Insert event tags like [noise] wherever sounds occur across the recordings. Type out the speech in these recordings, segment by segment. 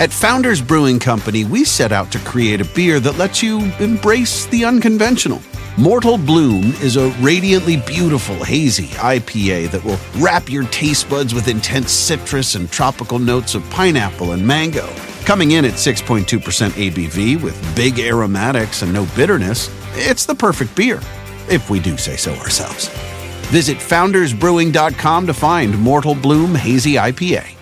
At Founders Brewing Company, we set out to create a beer that lets you embrace the unconventional. Mortal Bloom is a radiantly beautiful, hazy IPA that will wrap your taste buds with intense citrus and tropical notes of pineapple and mango. Coming in at 6.2% ABV with big aromatics and no bitterness, it's the perfect beer, if we do say so ourselves. Visit foundersbrewing.com to find Mortal Bloom Hazy IPA.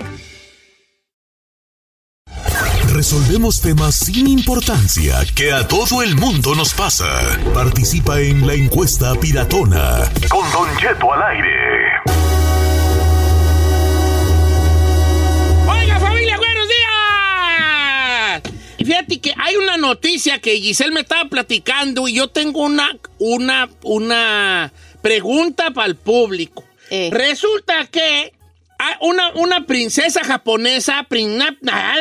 Resolvemos temas sin importancia que a todo el mundo nos pasa. Participa en la encuesta piratona. Con Don Cheto al aire. Oiga, familia, buenos días. Y fíjate que hay una noticia que Giselle me estaba platicando y yo tengo una, una, una pregunta para el público. Eh. Resulta que una, una princesa japonesa, prin- na- na-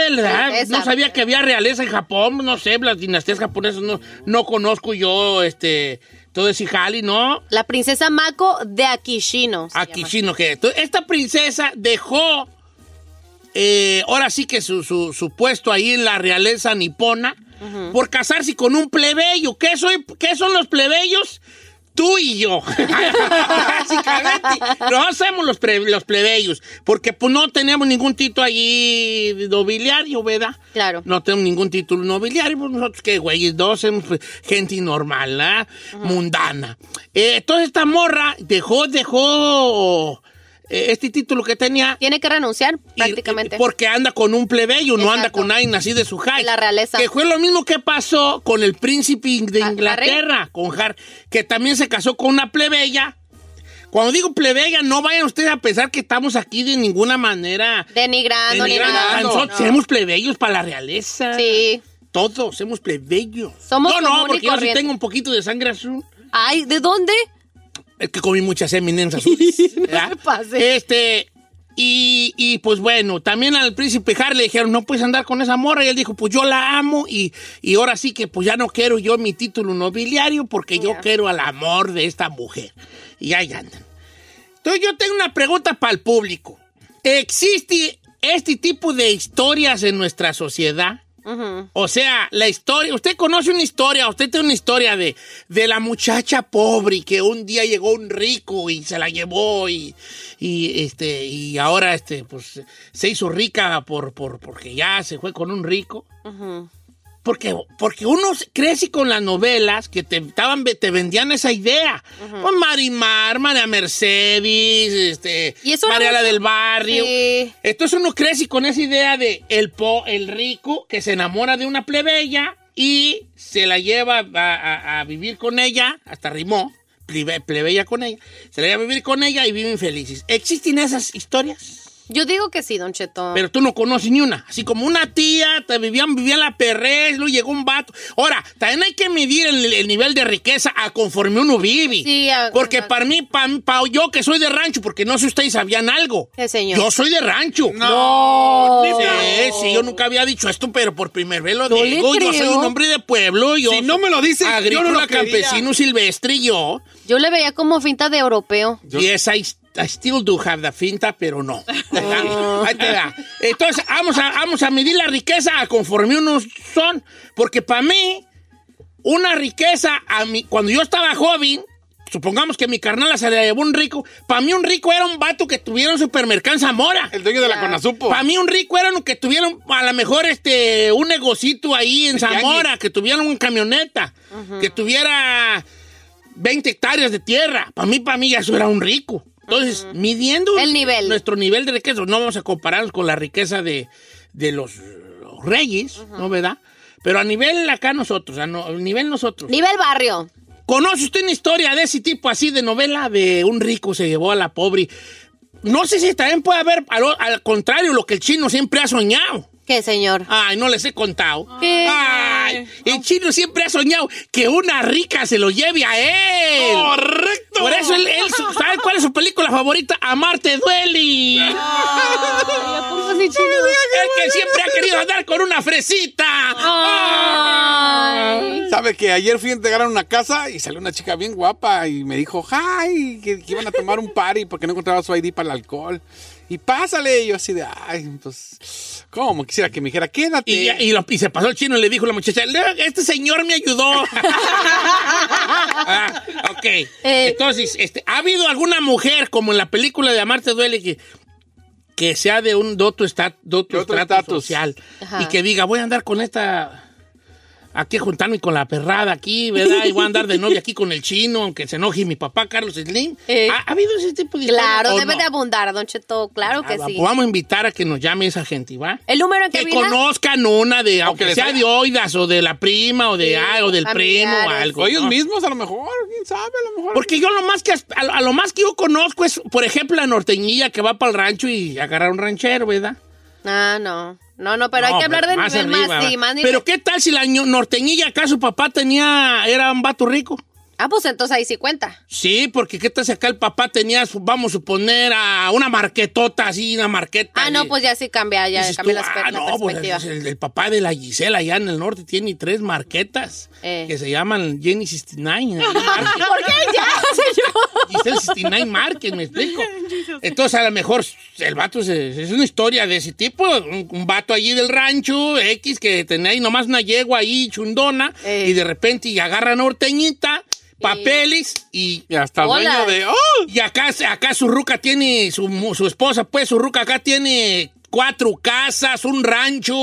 Princesa. no sabía que había realeza en Japón, no sé, las dinastías japonesas no, no conozco yo, este, todo ese jali, ¿no? La princesa Mako de Akishino. se Aquí llama. sí, no que. Esta princesa dejó, eh, ahora sí que su, su- su puesto ahí en la realeza nipona por casarse con un plebeyo. ¿Qué, soy, ¿Qué son los plebeyos? Tú y yo. [laughs] Básicamente. Nosotros somos los, los plebeyos. Porque pues, no tenemos ningún título allí nobiliario, ¿verdad? Claro. No tenemos ningún título nobiliario, pues nosotros qué güeyes, dos somos pues, gente normal, ¿ah? Mundana. Eh, entonces esta morra dejó, dejó este título que tenía. Tiene que renunciar, prácticamente. y- porque anda con un plebeyo, no anda Exacto. con nadie así de su high. De la realeza. Que fue lo mismo que pasó con el príncipe de Ah, Inglaterra, con Har, que también se casó con una plebeya. Cuando digo plebeya, no vayan ustedes a pensar que estamos aquí de ninguna manera Denigrando, ni nada. Nosotros No. somos plebeyos para la realeza. Sí. Todos somos plebeyos. Somos no, no, porque yo sí tengo un poquito de sangre azul. Ay, ¿de dónde? Es que comí muchas eminencias azules. [laughs] se pase. Este, y, y, pues bueno, también al príncipe Harry le dijeron, no puedes andar con esa morra. Y él dijo, pues yo la amo y, y ahora sí que pues ya no quiero yo mi título nobiliario porque yo quiero al amor de esta mujer. Y ahí andan. Entonces yo tengo una pregunta para el público. ¿Existe este tipo de historias en nuestra sociedad? O sea, la historia, usted conoce una historia, usted tiene una historia de, de la muchacha pobre que un día llegó un rico y se la llevó y, y, este, y ahora este, pues, se hizo rica por, por, porque ya se fue con un rico. Porque, porque uno crece con las novelas que te, estaban, te vendían esa idea. Pues Marimar, María Mercedes, este, Y eso era María la mucho- del Barrio. Sí. Entonces uno crece con esa idea de el, po, el rico que se enamora de una plebeya y se la lleva a, a- a vivir con ella, hasta rimó, plebe- plebeya con ella, se la lleva a vivir con ella y viven felices. ¿Existen esas historias? Yo digo que sí, Don Cheto. Pero tú no conoces ni una. Así como una tía, te vivían, vivía en la perrez, luego llegó un vato. Ahora, también hay que medir el, el nivel de riqueza a conforme uno vive. Sí, a- Porque exacto. para mí, para yo que soy de rancho, porque no sé si ustedes sabían algo. ¿Qué, señor? Yo soy de rancho. No. Sí, sí, yo nunca había dicho esto, pero por primera vez lo No digo. Yo soy un hombre de pueblo. Yo Si no me lo dice, yo no agrícola, lo campesino, silvestre, yo. Yo le veía como finta de europeo. Yes, I, I still do have the finta, pero no. [laughs] ¿Verdad? Ahí te da. Entonces, vamos a, vamos a medir la riqueza a conforme unos son. Porque para mí, una riqueza, a mí, cuando yo estaba joven, supongamos que mi carnala se la llevó un rico, para mí un rico era un vato que tuviera un supermercado en Zamora. El dueño de la Conasupo. Para mí un rico era uno que tuviera a lo mejor este un negocito ahí en El Zamora, que tuviera una camioneta, que tuviera 20 hectáreas de tierra. Para mí, para mí ya eso era un rico. Entonces, midiendo El nivel. nuestro nivel de riqueza, no vamos a compararnos con la riqueza de, de los reyes, ¿no verdad? Pero a nivel acá nosotros, a, no- a nivel nosotros. Nivel barrio. ¿Conoce usted una historia de ese tipo así de novela de un rico se llevó a la pobre? No sé si también puede haber, al, al contrario, lo que el chino siempre ha soñado. ¿Qué, señor? Ay, no les he contado. ¿Qué? Ay, el chino siempre ha soñado que una rica se lo lleve a él. ¡Correcto! Por eso él, él ¿sabe cuál es su película favorita? Amarte duele. Ay, ¿a poco sí, chino? El que siempre ha querido andar con una fresita. Ay. ¿Sabe que ayer fui a entregar a una casa y salió una chica bien guapa y me dijo, hi, que, que iban a tomar un party porque no encontraba su ID para el alcohol. Y pásale, y yo así de, ay, pues, ¿cómo? Quisiera que me dijera, quédate. Y, ya- y lo- y se pasó el chino y le dijo la muchacha, "Le- este señor me ayudó. [laughs] Ah, ok. Entonces, este, ¿ha habido alguna mujer, como en la película de Amarte Duele, que, que sea de un estrato estatus. social Ajá. y que diga, voy a andar con esta... Aquí a juntarme con la perrada aquí, ¿verdad? Y voy a andar de novia aquí con el chino, aunque se enoje mi papá Carlos Slim. Eh. ¿Ha, ha habido ese tipo de Claro, debe no? de abundar, Don Cheto. Claro que Ah, sí. Vamos a invitar a que nos llame esa gente, ¿va? El número en que cabina. conozcan una de, aunque sea de oidas o de la prima o de Sí, ah, o del primo o algo. O ellos ¿no? mismos a lo mejor, quién sabe, a lo mejor. Porque yo lo más que a, lo- a lo más que yo conozco es, por ejemplo, la norteñilla que va para el rancho y agarra un ranchero, ¿verdad? Ah, no. No, no, pero hay que hablar de más nivel arriba, más, sí, más nivel. Pero qué tal si la norteñilla acá su papá tenía era un vato rico? Ah, pues entonces ahí sí cuenta. Sí, porque qué tal si acá el papá tenía, vamos a suponer, a una marquetota así, una marqueta. Ah, no, pues ya sí cambia, ya cambia tú, la, espe- ah, no, pues perspectiva. el, el papá de la Gisela allá en el norte tiene tres marquetas Eh. que se llaman Jenny 69. [laughs] ¿Por qué ya, [laughs] señor? Giselle 69 Márquez, me explico. [laughs] Entonces, a lo mejor el vato es una historia de ese tipo. Un, un vato allí del rancho X que tenía ahí nomás una yegua ahí chundona Eh. y de repente y agarra norteñita, papeles y. Hasta dueño de, ¡oh! Y acá, acá su ruca tiene, su, mu- su esposa, pues su ruca acá tiene cuatro casas, un rancho,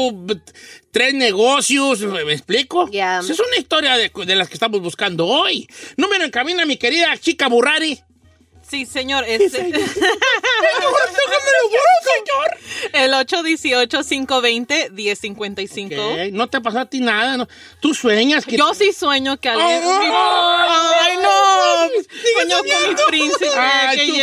tres negocios, ¿me explico? Esa Es una historia de, de las que estamos buscando hoy. Número en cabina, mi querida chica Burrari. Sí, señor. Este, señor. [laughs] [laughs] el 818-520-1055. Ok, No te pasó a ti nada, ¿no? Tú sueñas que... Yo sí sueño que alguien... Ay, ¡Ay, no! Sueño con mi príncipe. Ay, que tu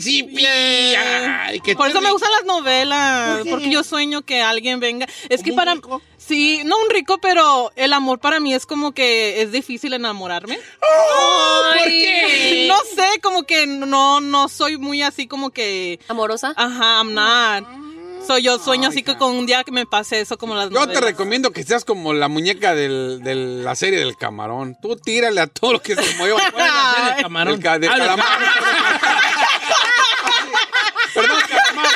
príncipe. Ay, que Por eso me gustan las novelas, ¿Por qué? porque yo sueño que alguien venga. Es que ¿Como un para rico? Sí, no un rico, pero el amor para mí es como que es difícil enamorarme. ¿Por qué? No sé, como que no no soy muy así como que ¿Amorosa? ajá, I'm not. Soy yo sueño así que con un día que me pase eso como las Yo te recomiendo que seas como la muñeca del- de la serie del camarón. Tú tírale a todo lo que se mueva. ¿Cuál es la serie de camarón? El ca- de Ah, de calamar. Perdón, calamar,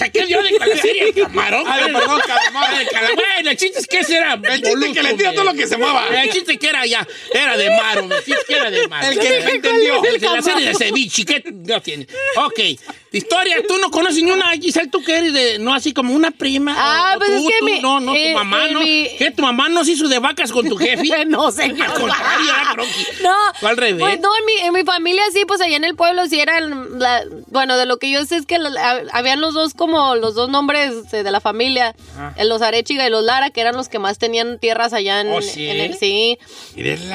saqué yo de la [laughs] serie el camarón. Ah, perdón, calamar. Bueno, el chiste es que ese era... El chiste que le tira todo lo que se mueva. El chiste que era ya, era de Maro, el chiste que era de Maro. El que entendió. El de la serie de ceviche, que no tiene. Ok, historia, tú no conoces ni una, Giselle, tú que eres de, no así como una prima. Ah, o pues tú, es que tú, mi- No, no, eh, tu mamá, eh, ¿no? mi- ¿Qué, tu mamá no se hizo de vacas con tu jefe? [laughs] no, señor. Al contrario, era. [laughs] No. Fue al revés. Pues no, en mi, en mi familia sí, pues allá en el pueblo sí eran, la- bueno, de lo que yo sé es que la- la- habían los dos como los dos nombres de, de la familia, eh, los Arechiga y los Lara, que eran los que más tenían tierras allá en, ¿Oh, sí? en el, sí.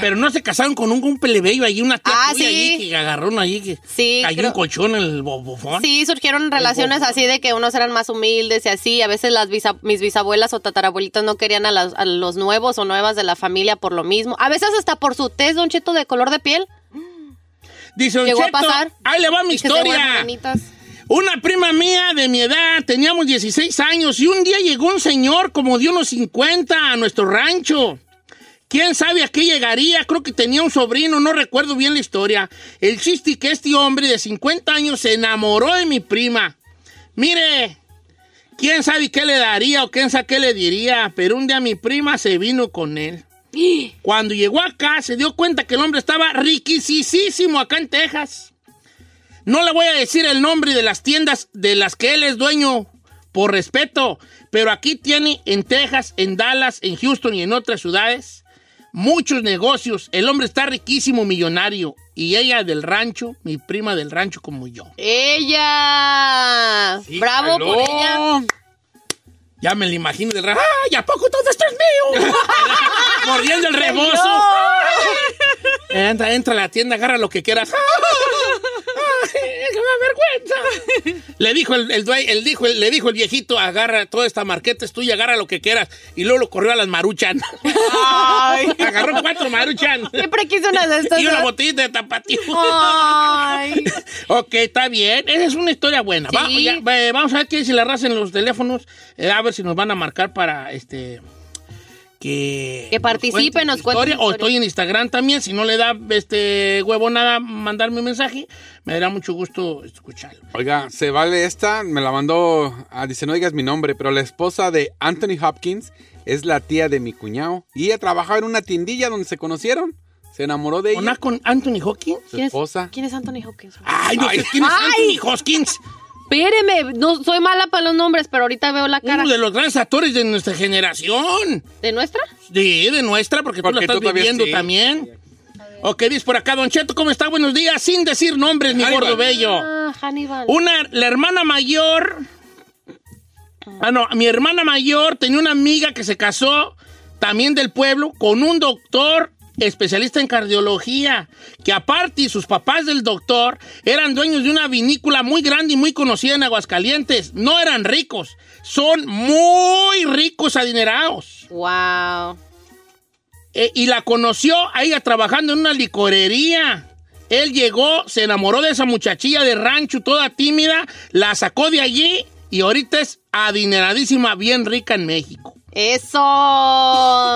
Pero no se casaron con un, un plebeyo allí, una tía Ah, tuya sí. allí que agarró uno allí que Sí, cayó creo- un colchón en el bo- bufón. Sí, surgieron relaciones así de que unos eran más humildes y así. A veces las mis bisabuelas o tatarabuelitas no querían a, las- a los nuevos o nuevas de la familia por lo mismo. A veces hasta por su tez, Don Cheto, de color de piel. Dice Don Llegó a pasar. ahí le va mi historia. Una prima mía de mi edad, teníamos 16 años y un día llegó un señor como de unos 50 a nuestro rancho. ¿Quién sabe a qué llegaría? Creo que tenía un sobrino, no recuerdo bien la historia. El chiste que este hombre de 50 años se enamoró de mi prima. Mire, quién sabe qué le daría o quién sabe qué le diría, pero un día mi prima se vino con él. Cuando llegó acá se dio cuenta que el hombre estaba riquisísimo acá en Texas. No le voy a decir el nombre de las tiendas de las que él es dueño por respeto, pero aquí tiene en Texas, en Dallas, en Houston y en otras ciudades muchos negocios. El hombre está riquísimo, millonario. Y ella del rancho, mi prima del rancho como yo. Ella. Bravo por ella. Ya me la imagino del rancho. ¡Ay, a poco todo esto es mío! [laughs] Mordiendo el rebozo. Entra, entra a la tienda, agarra lo que quieras. ¡Ay, ¡Qué me da vergüenza! Le dijo el, el, el dijo, le dijo el viejito, agarra toda esta marqueta es tuya, agarra lo que quieras. Y luego lo corrió a las maruchan. Ay. [laughs] Agarró cuatro maruchan. Siempre quise una de estas. Y una botellita de tapatío. Ay. [laughs] ok, está bien. Esa es una historia buena. Va- Sí. ya, eh, vamos a ver qué dice la raza en los teléfonos. eh, a ver si nos van a marcar para este. Que, Que participen, nos cuenten historia. su O historia. estoy en Instagram también. Si no le da este huevo nada mandarme un mensaje, me dará mucho gusto escucharlo. Oiga, se vale esta, me la mandó, ah, dice, no digas mi nombre, pero la esposa de Anthony Hopkins es la tía de mi cuñado. Y ella trabajaba en una tiendilla donde se conocieron. Se enamoró de ¿Con, ella. con Anthony Hawkins? Su ¿Quién es- esposa. ¿Quién es Anthony Hopkins? Ay, no sé quién es. Anthony Hopkins. Espéreme, no soy mala para los nombres, pero ahorita veo la cara. Uno de los grandes actores de nuestra generación. ¿De nuestra? Sí, de nuestra, porque, tú la Porque estás tú viviendo sí. también. Ok, dice por acá, Don Cheto, ¿cómo está? Buenos días, sin decir nombres, mi Hannibal. gordo bello. Ah, Hannibal. Una, la hermana mayor. Ah, no, mi hermana mayor tenía una amiga que se casó también del pueblo con un doctor especialista en cardiología, que aparte sus papás del doctor eran dueños de una vinícola muy grande y muy conocida en Aguascalientes. No eran ricos, son muy ricos adinerados. Wow. Eh, y la conoció a ella trabajando en una licorería. Él llegó, se enamoró de esa muchachilla de rancho, toda tímida, la sacó de allí y ahorita es adineradísima, bien rica en México. Eso.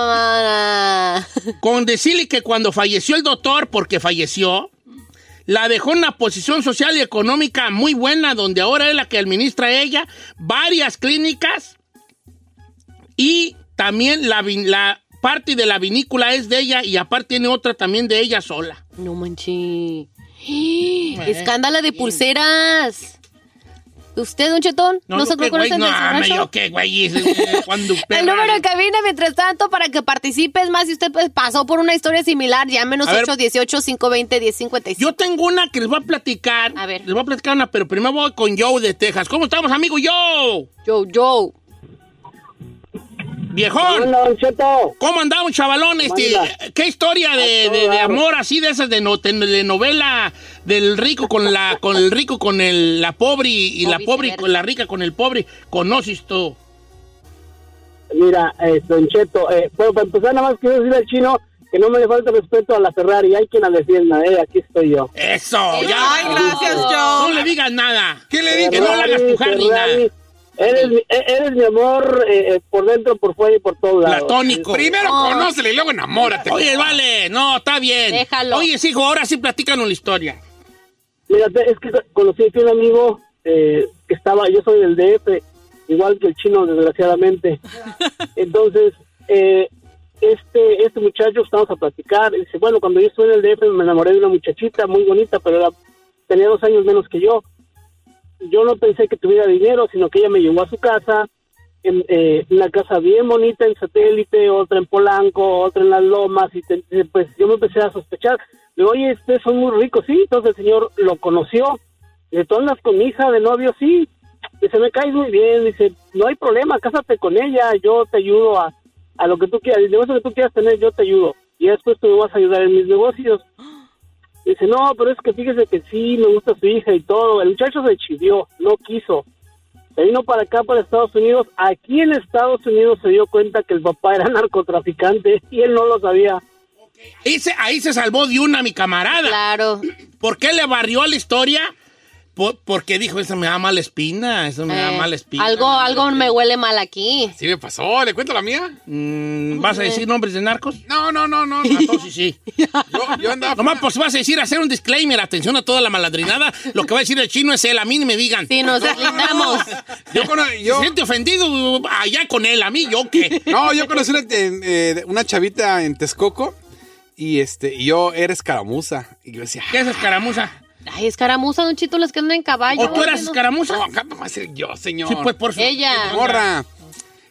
mana. Con decirle que cuando falleció el doctor, porque falleció, la dejó en una posición social y económica muy buena, donde ahora es la que administra ella, varias clínicas y también la, parte de la vinícola es de ella y aparte tiene otra también de ella sola. No manches. Escándala de pulseras. ¿Usted, Don Chetón? ¿No, se qué, güey, conoce no, yo qué, güey, eh, [laughs] El número de cabina, mientras tanto, para que participes más, si usted pues, pasó por una historia similar, llámenos A ver. 818-520-1055. Yo tengo una que les voy a platicar. A ver. Les voy a platicar una, pero primero voy con Joe de Texas. ¿Cómo estamos, amigo Joe? Yo, yo. Viejón. ¿Cómo andamos, chavalón? Este. ¿Qué historia de, de- de amor así de esas de, no- telenovela del rico con la con el rico con el la pobre y, la pobre con la rica con el pobre? ¿Conoces tú? Mira, eh, Don Cheto, eh, bueno, para empezar, nada más quiero decirle al chino que no me le falta respeto a la Ferrari. Hay quien la defienda, eh, aquí estoy yo. Eso, Ay, ya. Ay, gracias, No Joe. le digas nada. ¿Qué le dije? Que no la hagas pujar ni nada. Eres, mi- e- eres mi amor eh, eh, por dentro, por fuera y por todos lados. Platónico. Primero conócele y luego enamórate. Oye, vale, no, está bien. Déjalo. Oye, hijo, ahora sí platícanos la historia. Mira, es que conocí aquí un amigo eh, que estaba, yo soy del DF, igual que el chino, desgraciadamente. [laughs] Entonces, eh, este este muchacho, estamos a platicar, y dice, bueno, cuando yo estuve en el DF me enamoré de una muchachita muy bonita, pero era, tenía dos años menos que yo. Yo no pensé que tuviera dinero, sino que ella me llevó a su casa, en eh, una casa bien bonita en satélite, otra en Polanco, otra en las Lomas, y te- pues yo me empecé a sospechar. Le digo, oye, ustedes son muy ricos, sí. Entonces el señor lo conoció. Dice, ¿tú andas con mi hija de novio? Sí. Dice, me caes muy bien. Dice, no hay problema, cásate con ella, yo te ayudo a, a lo que tú quieras. El negocio que tú quieras tener, yo te ayudo. Y después tú me vas a ayudar en mis negocios. Dice, no, pero es que fíjese que sí, me gusta su hija y todo. El muchacho se chivió, no quiso. Se vino para acá, para Estados Unidos. Aquí en Estados Unidos se dio cuenta que el papá era narcotraficante y él no lo sabía. Ahí se, ahí se salvó de una mi camarada. Claro. ¿Por qué le barrió la historia? Por- porque dijo, eso me da mala espina, eso me da Eh, mala espina. algo, algo me huele mal aquí. Sí me pasó, ¿le cuento la mía? Mm, ¿Vas a decir nombres de narcos? No, no, no, no. Entonces sí. Yo, yo andaba... Nomás pues vas a decir, hacer un disclaimer, atención a toda la maladrinada. Lo que va a decir el chino es él, a mí ni me digan. Sí, nos deslindamos. Yo, Se siente ofendido allá con él, a mí, ¿yo qué? No, yo conocí una, eh, una chavita en Texcoco y este y yo era escaramuza. Y yo decía, ¿Qué es escaramuza? Ay, escaramuza, Don Chito, las que andan en caballo. ¿O tú eras escaramuza? no, acá va a ser yo, señor. Sí, pues por su... Ella. Morra.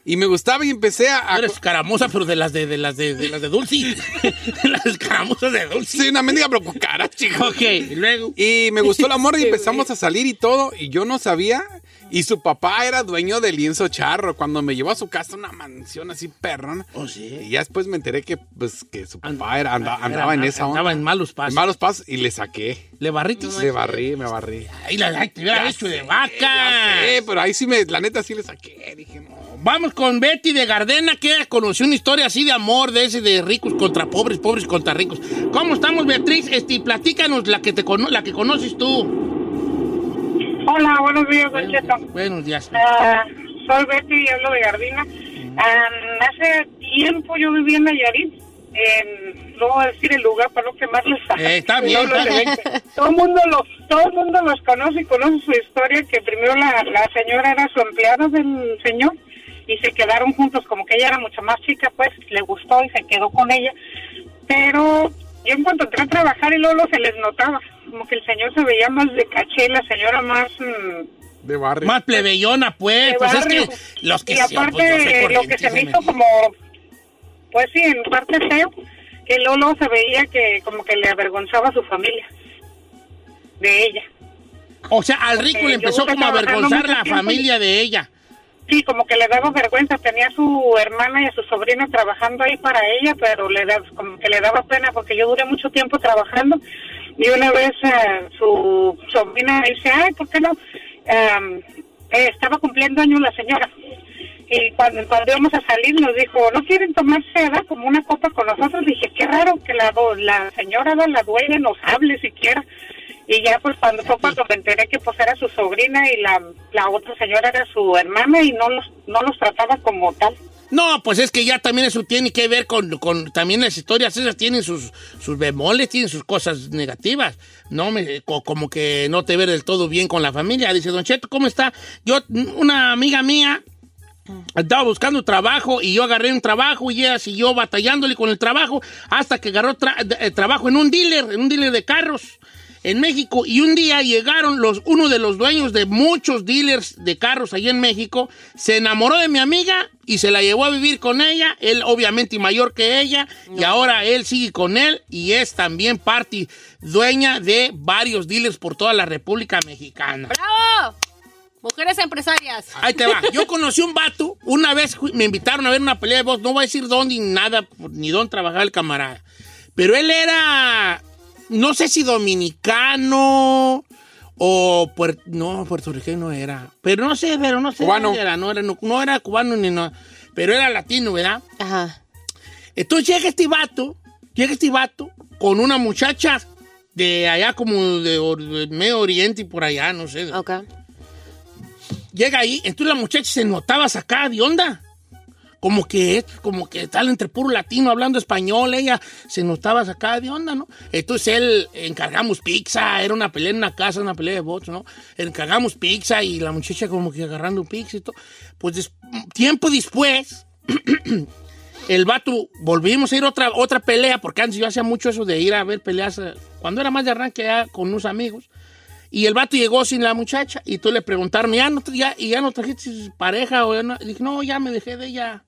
Y me gustaba y empecé a... Eres escaramuza, pero de las de, de las de, de las de Dulce. [laughs] las escaramuzas de Dulce. Soy una mendiga pero cara, chico. Ok, y luego. Y me gustó el amor y [laughs] empezamos a salir y todo. Y yo no sabía Y su papá era dueño de lienzo charro. Cuando me llevó a su casa una mansión así perrón. Oh, sí. Y ya después me enteré que, pues, que su And- papá era, anda- era andaba en esa onda. andaba en malos pasos. En malos pasos y le saqué. ¿Le barritis? Le barrí, me barrí. Ay, la, ay, te hubiera hecho de vaca. sé, pero ahí sí me, la neta sí le saqué. Dije, no. Vamos con Betty de Gardena, que conoció una historia así de amor, de ese de ricos contra pobres, pobres contra ricos. ¿Cómo estamos, Beatriz? Este, platícanos la que, te la que conoces tú. Hola, buenos días, Don Cheto. Buenos días. Ah, soy Betty y hablo de Gardina. Ah, hace tiempo yo vivía en Nayarit. En, no voy a decir el lugar para no quemarles. Eh, está bien, No, está bien. Todo el mundo lo, todo el mundo los conoce y conoce su historia. Que primero la, la señora era su empleada del señor y se quedaron juntos. Como que ella era mucho más chica, pues le gustó y se quedó con ella. Pero yo en cuanto entré a trabajar y luego se les notaba como que el señor se veía más de caché, la señora más mm, De barrio. Más plebeyona, pues. de Pues es que los que y sí, aparte pues, lo que se me hizo como pues sí en parte feo que Lolo se veía que como que le avergonzaba a su familia de ella O sea, al rico Porque le empezó como a avergonzar la familia de ella. Sí como que le daba vergüenza tenía a su hermana y a su sobrina trabajando ahí para ella pero le da como que le daba pena porque yo duré mucho tiempo trabajando y una vez eh, su sobrina dice ay por qué no eh, estaba cumpliendo años la señora y cuando, cuando íbamos a salir nos dijo, ¿no quieren tomarse ¿verdad? como una copa con nosotros? Dije, qué raro que la, la señora, la dueña, nos hable siquiera. Y ya pues cuando fue cuando me enteré que pues era su sobrina y la, la otra señora era su hermana y no los, no los trataba como tal. No, pues es que ya también eso tiene que ver con, con también las historias esas tienen sus, sus bemoles, tienen sus cosas negativas. No me, co- como que no te ve del todo bien con la familia. Dice, Don Cheto, ¿cómo está? Yo, una amiga mía, estaba buscando trabajo y yo agarré un trabajo y ella siguió batallándole con el trabajo hasta que agarró tra- eh, trabajo en un dealer, en un dealer de carros en México y un día llegaron los uno de los dueños de muchos dealers de carros allí en México, se enamoró de mi amiga y se la llevó a vivir con ella, él obviamente mayor que ella y ahora él sigue con él y es también parte dueña de varios dealers por toda la República Mexicana. ¡Bravo! Mujeres empresarias. Ahí te va. [laughs] Yo conocí un vato, una vez me invitaron a ver una pelea de voz, no voy a decir dónde ni nada, ni dónde trabajaba el camarada. Pero él era, no sé si dominicano o puer- no, puertorriqueño era. Pero no sé, pero no sé Cubano. era, no era, no, no era cubano ni no, pero era latino, ¿verdad? Ajá. Entonces llega este vato, llega este vato con una muchacha de allá como de, or- de Medio Oriente y por allá, no sé. Ok. Llega ahí, entonces la muchacha se notaba sacada de onda. Como que, como que tal entre puro latino hablando español, ella se notaba sacada de onda, ¿no? Entonces él encargamos pizza, era una pelea en una casa, una pelea de bots, ¿no? Encargamos pizza y la muchacha como que agarrando pizza y todo. Pues tiempo después, [clears throat] el vato, volvimos a ir a otra, otra pelea, porque antes yo hacía mucho eso de ir a ver peleas, eh, cuando era más de arranque ya con unos amigos. Y el vato llegó sin la muchacha y tú le preguntaron, ¿ya no, ya, ya no trajiste pareja? O ya no? Y dije, no, ya me dejé de ella.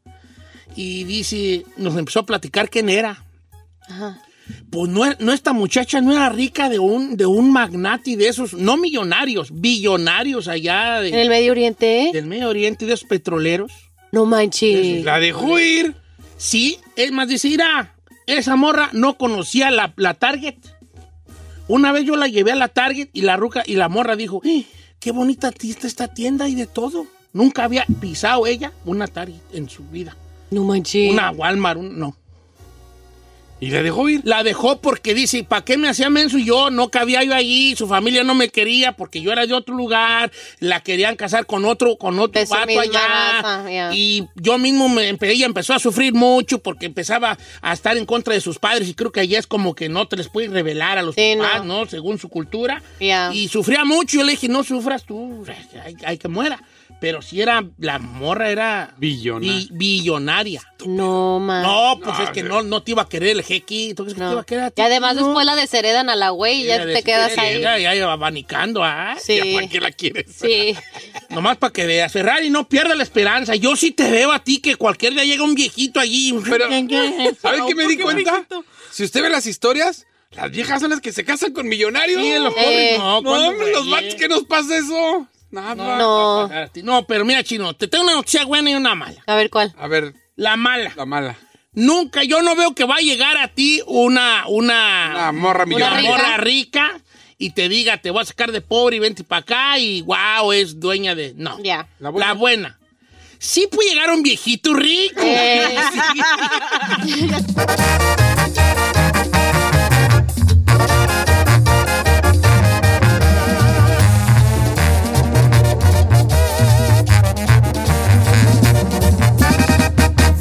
Y dice, nos empezó a platicar quién era. Ajá. Pues no, e- no esta muchacha no era rica de un, de un magnati de esos, no millonarios, billonarios allá En de- el Medio Oriente. del Medio Oriente, de esos petroleros. No manches. La dejó ir. Sí, es más, dice, mira, esa morra no conocía la, la Target. Una vez yo la llevé a la Target y la ruca y la morra dijo, "Eh, qué bonita está esta tienda y de todo. Nunca había pisado ella una Target en su vida. No manches. Una Walmart, un- no. Y la dejó ir. La dejó porque dice, ¿para qué me hacía menso yo? No cabía yo allí, su familia no me quería porque yo era de otro lugar, la querían casar con otro, con otro vato allá. raza. Y yo mismo, me, empe- ella empezó a sufrir mucho porque empezaba a estar en contra de sus padres y creo que allá es como que no te les puedes revelar a los Sí, papás, no. ¿no? Según su cultura. Y sufría mucho, yo le dije, no sufras tú, hay, hay que muera. Pero si era, la morra era Billona. bi- billonaria. No, man. No, pues es que no, no te iba a querer el jequi. ¿Tú crees que te No. iba a querer a ti? Y además No. después la desheredan a la güey y ya te quedas ahí. Ya, iba abanicando, ¿ah? Sí. ¿Ya para qué la quieres? Sí. [laughs] Nomás para que veas. Ferrari, no pierda la esperanza. Yo sí te veo a ti que cualquier día llega un viejito allí. Pero, [laughs] ¿sabe qué me di qué cuenta? Si usted ve las historias, las viejas son las que se casan con millonarios. Sí, los Eh, pobres no. no, ¿cuándo, hombre, los vatos, ¿qué nos pasa eso? Nada. No. No, pero mira, chino, te tengo una noticia buena y una mala. A ver, ¿cuál? A ver, La mala. la mala. Nunca, yo no veo que va a llegar a ti una, una, Una morra una millonaria. morra rica y te diga, te voy a sacar de pobre y vente para acá y wow, es dueña de. No. Ya. La La buena. buena. Sí puede llegar un viejito rico. Eh. [laughs] [laughs]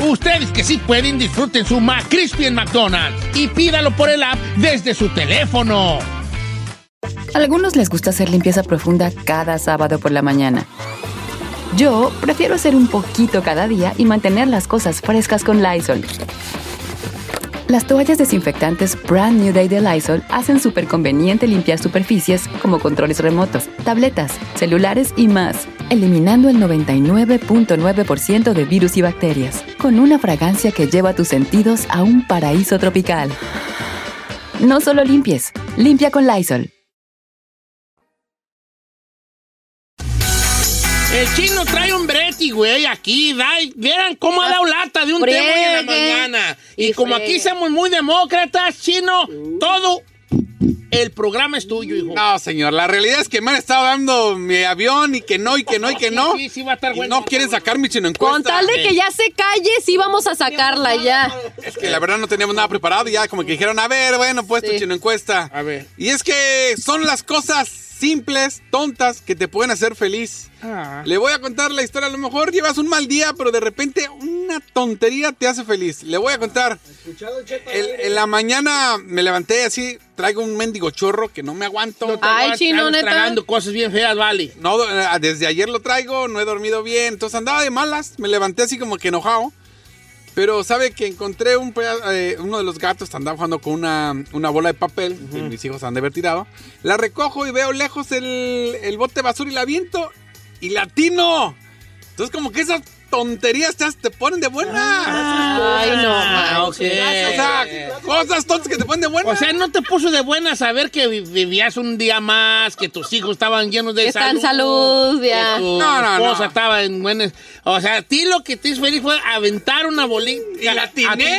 Ustedes que sí pueden, disfruten su McCrispy en McDonald's y pídalo por el app desde su teléfono. A algunos les gusta hacer limpieza profunda cada sábado por la mañana. Yo prefiero hacer un poquito cada día y mantener las cosas frescas con Lysol. Las toallas desinfectantes Brand New Day de Lysol hacen súper conveniente limpiar superficies como controles remotos, tabletas, celulares y más, eliminando el 99.9% de virus y bacterias, con una fragancia que lleva tus sentidos a un paraíso tropical. No solo limpies, limpia con Lysol. El chino trae un breti, güey, aquí. Da, vieran cómo ha dado lata de un tema en la mañana. Y Y como aquí somos muy demócratas, chino, todo el programa es tuyo, hijo. No, señor, la realidad es que me han estado dando mi avión y que no, y que no, y que no. Sí, sí, va a estar Y bueno. no quieren sacar mi chino encuesta. Con tal de que ya se calle, sí vamos a sacarla ya. Es que la verdad no teníamos nada preparado y ya como que dijeron, a ver, bueno, pues tu chino encuesta. A ver. Y es que son las cosas simples, tontas, que te pueden hacer feliz. Ah. Le voy a contar la historia. A lo mejor llevas un mal día, pero de repente una tontería te hace feliz. Le voy a contar. El- en la mañana me levanté así, traigo un mendigo chorro que no me aguanto. Ay, chino, neta. tragando cosas bien feas, vale. No, eh, desde ayer lo traigo, no he dormido bien, entonces andaba de malas, me levanté así como que enojado. Pero sabe que encontré un eh, uno de los gatos andaba jugando con una, una bola de papel que mis hijos han de haber tirado. La recojo y veo lejos el, el bote de basura y la aviento y latino. Entonces como que esas tonterías te, te ponen de buena. Ay, no, Ah, man. O sea, cosas tontas que te ponen de buena. O sea, ¿no te puso de buena saber que vi- vivías un día más, que tus hijos estaban llenos de Que están salud? salud, ya. Que tu No, no, no. esposa estaba en buenas... O sea, a ti lo que te hizo feliz fue aventar una bolita. y la atiné,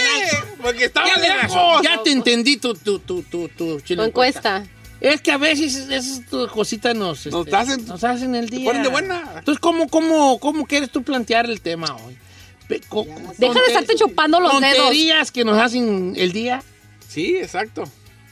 porque estaba razón, lejos. Ya te entendí tu, tu, tu, tu, tu, Tu chino encuesta. Es que a veces esas cositas nos, Nos este, hacen- nos hacen el día. ponen de buena. Entonces, ¿cómo, cómo, cómo quieres tú plantear el tema hoy? Co- Deja de estarte chupando los dedos. Tonterías que nos hacen el día. Sí, exacto.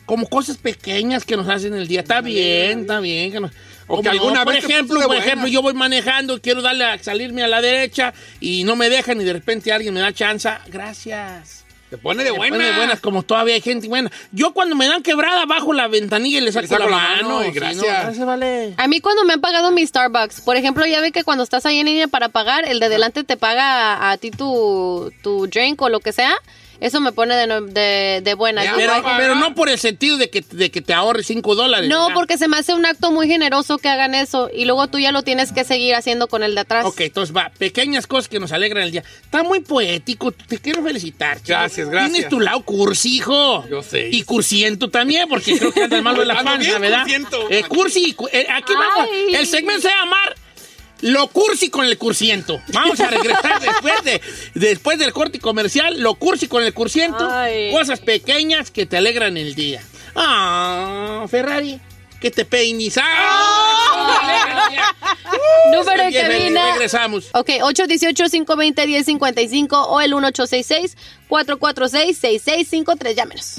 Como cosas pequeñas que nos hacen el día. Está bien, está bien. Que nos- O que ¿Cómo alguna Por vez te ejemplo, por ejemplo, yo voy manejando, quiero darle a salirme a la derecha y no me dejan y de repente alguien me da chance. Gracias. Te pone de Me buena. pone de buenas, como todavía hay gente buena. Yo cuando me dan quebrada bajo la ventanilla y le saco, saco la, la mano. mano y si no, gracias. gracias, vale. A mí cuando me han pagado mi Starbucks, por ejemplo, ya ve que cuando estás ahí en línea para pagar, el de delante te paga a, a ti tu, tu drink o lo que sea. Eso me pone de, no- de, de buenas. Digo, Pero, no por el sentido de que, de que te ahorres 5 dólares. no, ¿verdad? porque se me hace un acto muy generoso que hagan eso y luego tú ya lo tienes que seguir haciendo con el de atrás. Ok, entonces va, pequeñas cosas que nos alegran el día. Está muy poético, te quiero felicitar. chico. Gracias, gracias. Tienes tu lado cursi, hijo. Yo sé. Y cursiento también, porque creo que anda malo de la [laughs] panza, ¿verdad? cursiento. Eh, cursi, eh, aquí vamos. El segmento se va a llamar Lo cursi con el cursiento. Vamos a regresar [laughs] después, de, después del corte comercial. Lo cursi con el cursiento. Ay. Cosas pequeñas que te alegran el día. Ah, Ferrari, que te peines. ¡Ah! [laughs] Número de cabina. Regresamos. Ok, 818-520-1055 o el 1866-446-6653. Llámenos.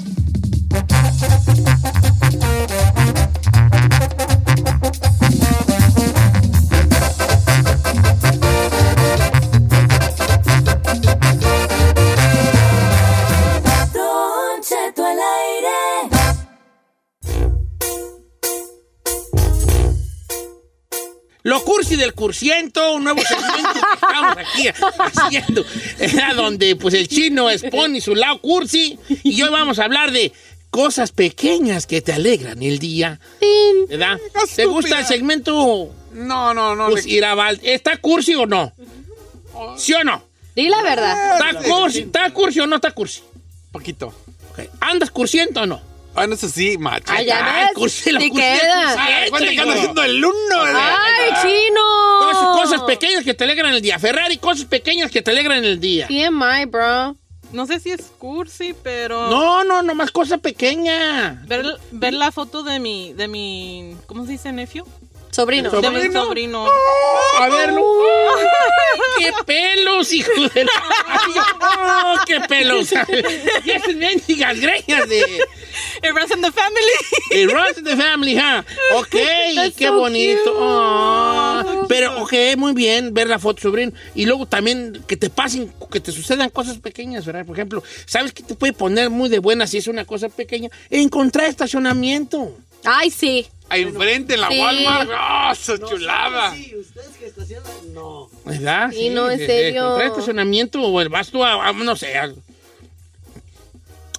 Lo cursi del cursiento, un nuevo segmento que estamos aquí haciendo, era donde pues el chino expone su lado cursi y hoy vamos a hablar de cosas pequeñas que te alegran el día, ¿verdad? ¿Te gusta el segmento? No, no, no. Pues, ¿está cursi o no? ¿Sí o no? Di la verdad. ¿Está cursi, ¿Está cursi o no está cursi? Poquito. ¿Andas cursiento o no? Ah, no sé si, macho. Ay, ya Ay, ves. cursi, lo Sí cursi, queda. Ah, cuenta que haciendo el uno. ¡Ay, chino! cosas pequeñas que te alegran el día. Ferrari, cosas pequeñas que te alegran el día. TMI, bro. No sé si es cursi, pero... No, no, nomás cosa pequeña. Ver, ver la foto de mi, de mi, ¿cómo se dice, nephew? Sobrino. De mi sobrino. A verlo. [laughs] ¡Qué pelos, hijo de la... ¡Oh, qué pelos! [laughs] y esas mendigas greñas de... It runs in the family. It runs in the family, ¿ah? Ok, That's qué so bonito. pero, ok, muy bien ver la foto, sobrino. Y luego también que te pasen, que te sucedan cosas pequeñas, ¿verdad? Por ejemplo, ¿sabes qué te puede poner muy de buena si es una cosa pequeña? Encontrar estacionamiento. Ay, sí. Ahí enfrente en la Sí. Walmart. ¡Oh, su chulada! ¿Verdad? Sí, no, en serio. encontrar estacionamiento o vas tú a, a, no sé, al,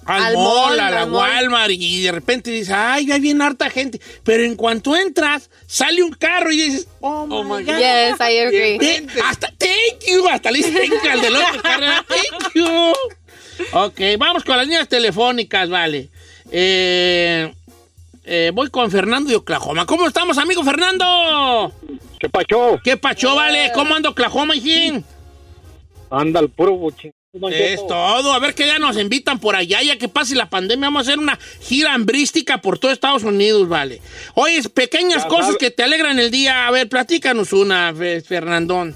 al Al mall, mall, a la mall. Walmart y de repente dices, ay, ya viene harta gente. Pero en cuanto entras, sale un carro y dices, oh, my, my God. Yes, I agree. Te- hasta, thank you, hasta le dices thank you al del otro carro. Thank you. Ok, vamos con las líneas telefónicas, vale. Eh, eh, voy con Fernando de Oklahoma. ¿Cómo estamos, amigo Fernando? ¿Qué pacho? ¿Qué pacho, vale? ¿Cómo anda Oklahoma, hijín? Anda el puro buchín. Es todo. A ver qué ya nos invitan por allá, ya que pase la pandemia. Vamos a hacer una gira hambrística por todo Estados Unidos, vale. Oye, pequeñas Ya cosas sabe. que te alegran el día. A ver, platícanos una, Fe- Fernandón.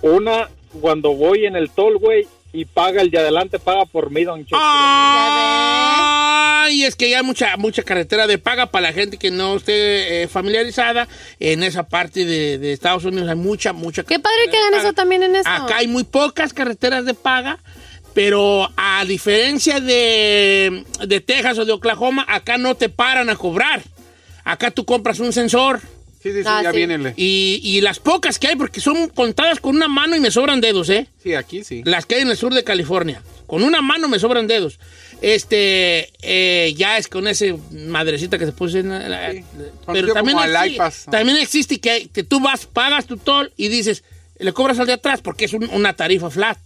Una, cuando voy en el tollway y paga el de adelante, paga por mí, don Cheto. Ay, es que ya hay mucha, mucha carretera de paga para la gente que no esté eh, familiarizada. En esa parte de, de Estados Unidos hay mucha, mucha Qué padre que carretera hagan eso también en eso. Acá hay muy pocas carreteras de paga, pero a diferencia de, de Texas o de Oklahoma, acá no te paran a cobrar. Acá tú compras un sensor Sí, sí, sí, Ah, ya sí. y, y las pocas que hay, porque son contadas con una mano y me sobran dedos, ¿eh? Sí, aquí sí. Las que hay en el sur de California. Con una mano me sobran dedos. Este, eh, ya es con ese madrecita que se puso en la- Sí. Pero también, como exi- también existe que, que tú vas, pagas tu toll y dices, le cobras al de atrás porque es un- una tarifa flat.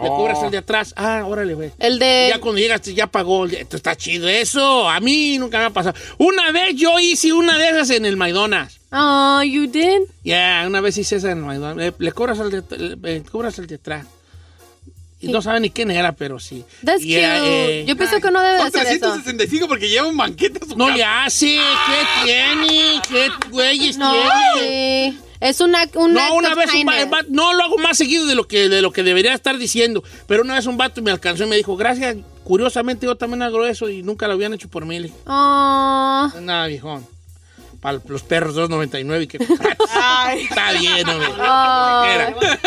Le Oh. cobras al de atrás. Ah, órale, güey. El de... Ya cuando llegaste, ya pagó. Esto está chido eso. A mí nunca me ha pasado. Una vez yo hice una de esas en el McDonald's. Oh, you did? Ya, una vez hice esa en el McDonald's. Le, le cobras al de, le- le cobras al de atrás. Y no saben ni quién era, pero sí. That's Y, eh, cute. eh, Yo pienso que no debe de hacer eso. 365 porque lleva un banquete a su no casa. le hace. ¿Qué tiene? ¿Qué güeyes No, tiene? sí. Es una, un act No, una of vez un va- kindness. va- no lo hago más seguido de lo que de lo que debería estar diciendo, pero una vez un vato me alcanzó y me dijo, "Gracias, curiosamente yo también hago eso y nunca lo habían hecho por mí." Oh, Nada, viejón. Para los perros 2.99 que [laughs] Está bien, hombre. [laughs] Oh. Era. [laughs]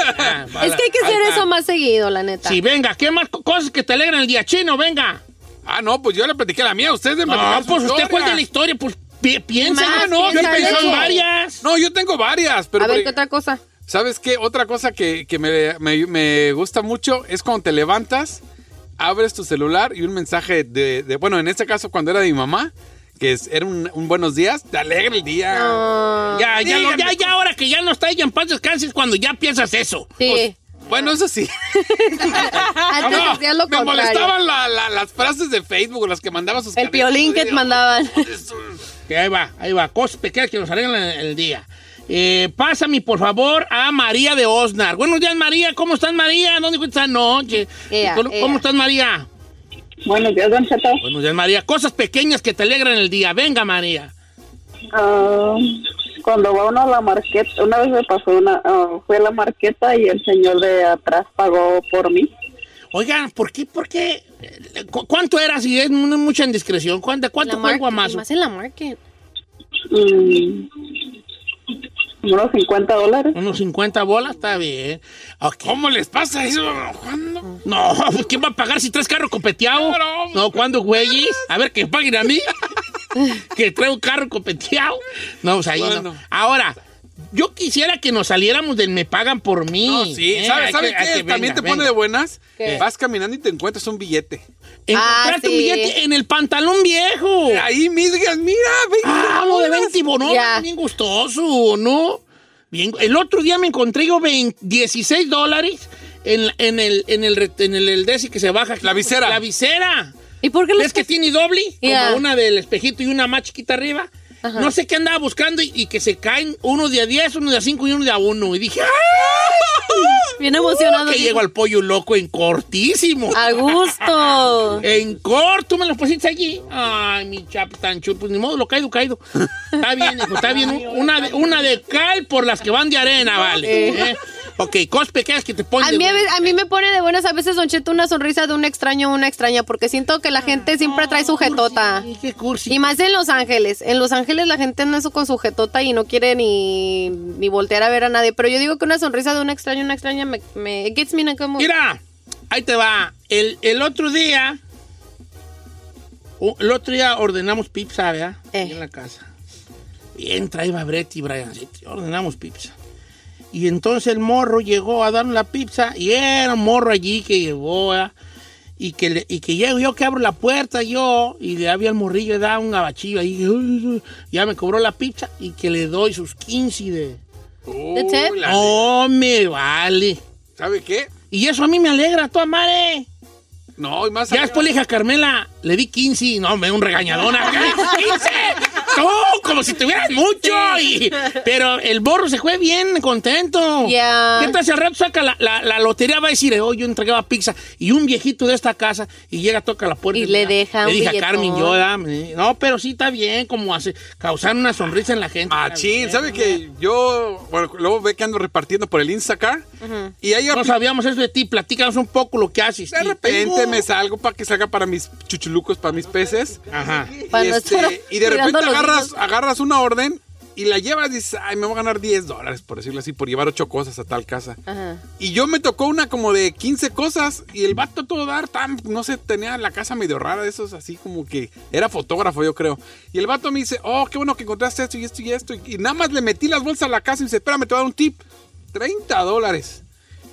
Ah, es que hay que hacer eso más seguido, la neta. Sí, venga, ¿qué más co- cosas que te alegran el día chino? Venga. Ah, no, pues yo le platiqué la mía. Ustedes me No, pues usted historia. cuenta la historia, pues pi- piensa, Más, no, yo pensé en varias. No, yo tengo varias, pero... a ver, ¿qué otra cosa? ¿Sabes qué? Otra cosa que, que me, me- me gusta mucho es cuando te levantas abres tu celular y un mensaje de, de- bueno, en este caso cuando era de mi mamá, que es- era un, un buenos días, te alegra el día. Ya, ya, lo- ya, ya, ahora que ya no está ella en paz descanse es cuando ya piensas eso. Sí. Bueno, eso sí. [laughs] Antes No, hacías lo me contrario. molestaban la- la- las frases de Facebook, las que mandaba sus El piolín que te mandaban. Que ahí va, ahí va. Cosas pequeñas que nos arreglan el, el día. Eh, pásame, por favor, a María de Osnar. Buenos días, María. ¿Cómo estás, María? ¿Dónde estás esta noche? Ea, ¿Cómo, ea. cómo estás, María? Buenos días, Don Cheto. Buenos días, María. Cosas pequeñas que te alegran el día. Venga, María. Ah, cuando va uno a la marqueta, una vez me pasó una, ah, fui a la marqueta y el señor de atrás pagó por mí. Oigan, ¿por qué? ¿Por qué? ¿Cu- ¿Cuánto era? Si es mu- mucha indiscreción. ¿Cuánto, cuánto fue el guamazo? Más en la market. Mm, unos 50 dólares. Unos 50 bolas, está bien. ¿Cómo les pasa eso? ¿Cuándo? No, pues [laughs] ¿quién va a pagar si traes carro copeteado? Claro. No, ¿cuándo, güeyes? A ver, que paguen a mí. [laughs] que traigo un carro copeteado. No, pues ahí Bueno. no. Ahora, yo quisiera que nos saliéramos del me pagan por mí. No, sí. Eh, ¿Sabes sabe qué? que También venga, te pone venga. de buenas. ¿Qué? Vas caminando y te encuentras un billete. Encontraste Ah, un billete en el pantalón viejo. Ahí misgas, mira, 20 Ah, lo de bolas. 20 bonos, Ya. bien gustoso, ¿no? Bien, el otro día me encontré yo 20 16 dólares en, en el en el en el, el Desi que se baja. La visera. La visera. ¿Y por qué ¿Ves que tiene doble? Ya. Como una del espejito y una más chiquita arriba. Ajá. No sé qué andaba buscando y, y que se caen uno de a 10, uno de a 5 y uno de a 1. Y dije, ¡ah! Bien emocionado. Que dijo. llego al pollo loco en cortísimo. A gusto. [laughs] En corto me los pusiste allí. Ay, mi chap tan chulo. Pues ni modo, lo caído, caído. Está bien, hijo, está bien. [laughs] Una de, una de cal por las que van de arena, vale. ¿eh? Ok, cosas pequeñas que te ponen. A de mí, a buenas. ve- a mí me pone de buenas a veces, Don Cheto, una sonrisa de un extraño o una extraña, porque siento que la gente siempre trae sujetota. Ay, qué cursi. Y más en Los Ángeles. En Los Ángeles la gente anda eso con sujetota y no quiere ni, ni voltear a ver a nadie. Pero yo digo que una sonrisa de un extraño o una extraña me, me it gets me in como... Mira, ahí te va. El, el otro día. El otro día ordenamos pizza, ¿verdad? Eh. En la casa. Bien, traía Brett y Brian. Ordenamos pizza. Y entonces el morro llegó a darme la pizza y era un morro allí que llegó, ¿verdad? Y que, le- y que llego yo que abro la puerta yo y le había el morrillo da un abachillo ahí. Ya me cobró la pizza y que le doy sus 15 de... La- No me vale. ¿Sabe qué? Y eso a mí me alegra, toda madre. No, y más Ya después le dije a Carmela, le di 15 y no, me dio un regañadón. [laughs] acá, ¡15! ¡Tú! Como si tuvieras mucho. y- [laughs] pero el borro se fue bien contento. Ya. ¿Qué tal si al rato saca la, la- la lotería? Va a decir, oh, yo entregaba pizza. Y un viejito de esta casa y llega, toca la puerta. Y le deja Le dije a. Carmen, yo, dame. no, pero sí está bien, como hace, causar una sonrisa en la gente. Machín, bien. ¿sabe que yo, bueno, luego ve que ando repartiendo por el Instacar y ahí No sabíamos eso de ti, platícanos un poco lo que haces. de repente tengo- me salgo para que salga para mis chuchulucos, para mis peces. Ajá. Y, este, y de repente agarras, agarras una orden y la llevas y dices, ay, me voy a ganar 10 dólares, por decirlo así, por llevar ocho cosas a tal casa. Ajá. Y yo me tocó una como de 15 cosas y el vato todo dar, tan, no sé, tenía la casa medio rara de esos, así como que era fotógrafo, yo creo. Y el vato me dice, oh, qué bueno que encontraste esto y esto y esto. Y nada más le metí las bolsas a la casa y me dice, espérame, te voy a dar un tip. 30 dólares.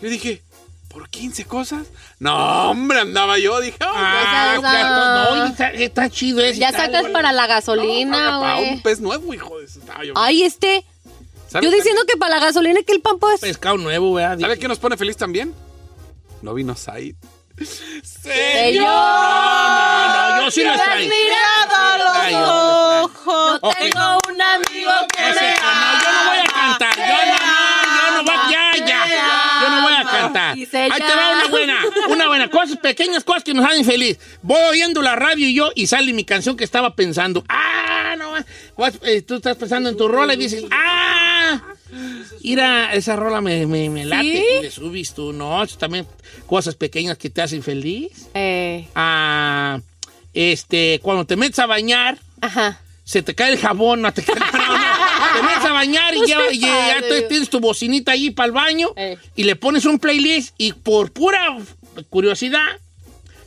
Yo dije, ¿por 15 cosas? No, hombre, andaba yo. Dije, oh, Ah, Esa- claro, no, está, está chido ese. Ya sacas para la gasolina, para güey. un pez nuevo, hijo de. Ay, este... ¿Sabe Yo diciendo que para la gasolina que el pan pues... Pescado nuevo, ¿verdad? ¿Sabe qué nos pone feliz también? No vino Said. Señor. No, no, yo sí lo extraño. mirado a los ojos. Tengo un amigo que me Ahí te va una buena, una buena. Cosas pequeñas, cosas que nos hacen feliz. Voy oyendo la radio y yo y sale mi canción que estaba pensando. Ah, no, eh, tú estás pensando en tu rola y dices, ah, mira, esa rola me, me, me late. ¿Sí? Y le subes tú, no, también cosas pequeñas que te hacen feliz. Eh, Ah, este, cuando te metes a bañar, ajá. Se te cae el jabón, no te cae, [laughs] no, no. Te metes a bañar y ya, y ya tienes tu bocinita allí para el baño Eh. y le pones un playlist y por pura curiosidad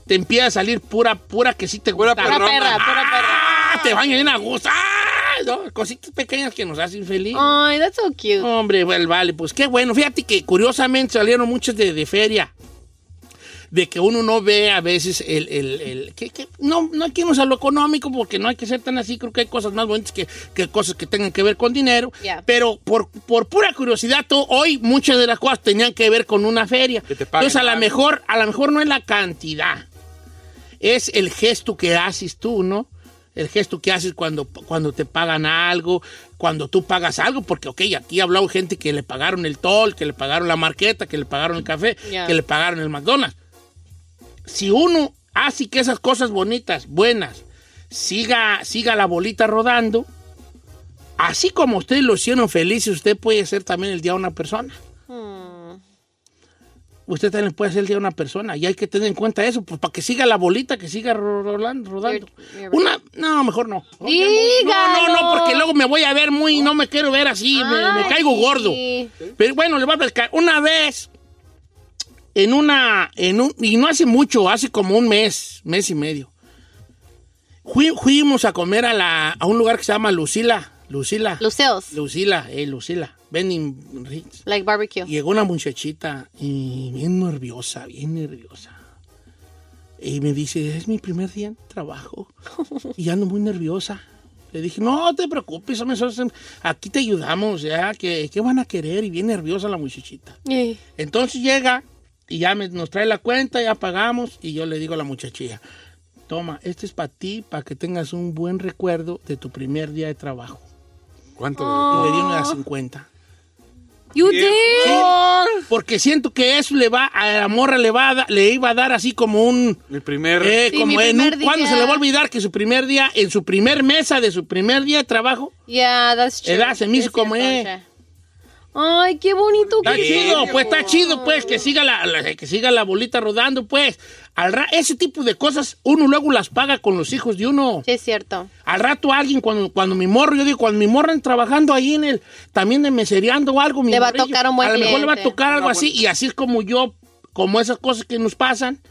te empieza a salir pura, pura que sí te gusta. Pura perra, pura perra. Ah, te baño bien a gusto. Ah, no, cositas pequeñas que nos hacen feliz. Ay, that's so cute. Hombre, well, vale, pues qué bueno. Fíjate que curiosamente salieron muchos de, de feria. De que uno no ve a veces el... el- el- que, que no, no hay que irnos a lo económico porque no hay que ser tan así, creo que hay cosas más bonitas que, que cosas que tengan que ver con dinero, pero por, por pura curiosidad, tú- hoy muchas de las cosas tenían que ver con una feria. te paguen Entonces a lo mejor, a lo mejor no es la cantidad, es el gesto que haces tú, ¿no? El gesto que haces cuando, cuando te pagan algo, cuando tú pagas algo, porque, ok, aquí ha hablado gente que le pagaron el toll, que le pagaron la marqueta, que le pagaron el café, que le pagaron el McDonald's. Si uno hace que esas cosas bonitas, buenas, siga, siga la bolita rodando, así como ustedes lo hicieron felices, usted puede ser también el día de una persona Hmm. usted también puede hacer el día a una persona y hay que tener en cuenta eso, pues para que siga la bolita, que siga rodando. You're Una, no, mejor no. No, no, no, porque luego me voy a ver muy, no me quiero ver así, me, caigo gordo. Pero bueno, le voy a platicar. Una vez, en una, en un, y no hace mucho, hace como un mes, mes y medio, fui- fuimos a comer a, la, a un lugar que se llama Lucila. Lucila. Luceos, Lucila, eh, Lucila. Vending Ritz. like barbecue. Llegó una muchachita y bien nerviosa, bien nerviosa. Y me dice, es mi primer día en trabajo [laughs] y ando muy nerviosa. Le dije, no te preocupes, aquí te ayudamos, ya, ¿qué, qué van a querer? Y bien nerviosa la muchachita. Eh, Entonces llega y ya me- nos trae la cuenta, ya pagamos y yo le digo a la muchachilla, toma, este es para ti, para que tengas un buen recuerdo de tu primer día de trabajo. ¿Cuánto? Y le di una 50. You did. Porque siento que eso le va a la morra le va a da- le iba a dar así como un Mi primer... eh, Sí, como mi en un- primer día. ¿Cuándo se le va a olvidar que su primer día en su primer mesa de su primer día de trabajo? Yeah, that's true. Edad, se me hizo como, cierto, eh. Ay, qué bonito Está que chido, pues está chido, pues que siga la, la- que siga la bolita rodando, pues. Al ra- ese tipo de cosas uno luego las paga con los hijos de uno. Sí, es cierto. Al rato alguien, cuando, cuando mi morro, yo digo, cuando mi morro trabajando ahí en el, también de mesereando o algo, mi Le va a tocar un buen A lo mejor le va a tocar algo así, y así es como yo, como esas cosas que nos pasan,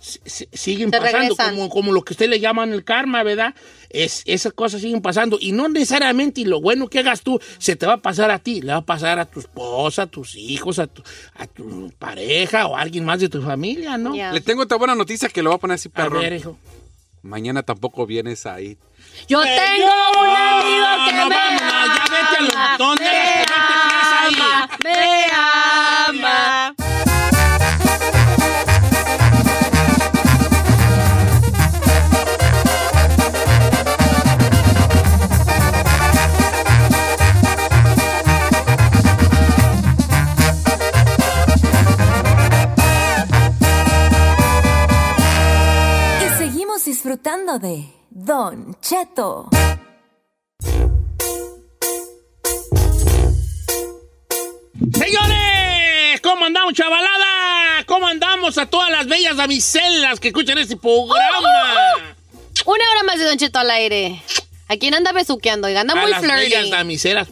siguen pasando, como, como lo que usted le llaman el karma, ¿verdad? Es, esas cosas siguen pasando, y no necesariamente, y lo bueno que hagas tú, se te va a pasar a ti, le va a pasar a tu esposa, a tus hijos, a tu, a tu pareja, o a alguien más de tu familia, ¿no? Yeah. Le tengo otra buena noticia que lo voy a poner así, A perro. ver, hijo. Mañana tampoco vienes ahí. Yo tengo un amigo que no, me vámonos, ya vete a los ama, ¿dónde me a ama, me ama. Disfrutando de Don Cheto. Señores, ¿cómo andamos, chavalada? ¿Cómo andamos a todas las bellas damiselas que escuchan este programa? Una hora más de Don Cheto al aire. ¿A quién anda besuqueando? Oiga, anda a muy las bellas damiselas.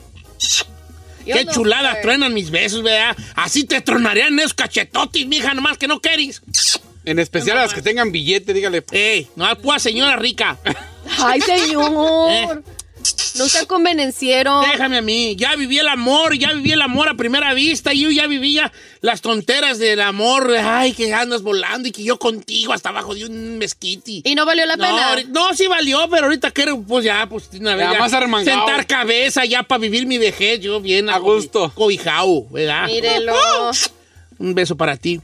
Yo Qué no chuladas flirt. truenan mis besos, ¿verdad? Así te tronarían esos cachetotis, mija, nomás que no querís. En especial a las que tengan billete, dígale. Ey, no, pues señora rica. Ay, señor. [laughs] No sea convenenciero. Déjame a mí. Ya viví el amor, ya viví el amor a primera vista. Yo ya vivía las tonteras del amor. Ay, que andas volando y que yo contigo hasta abajo de un mezquite. ¿Y no valió la No, pena? no, sí valió, pero ahorita quiero, pues ya, pues una vez. Ya, ya, sentar cabeza ya para vivir mi vejez, yo bien A gusto. Cobijao, ¿verdad? Mírelo. [laughs] Un beso para ti.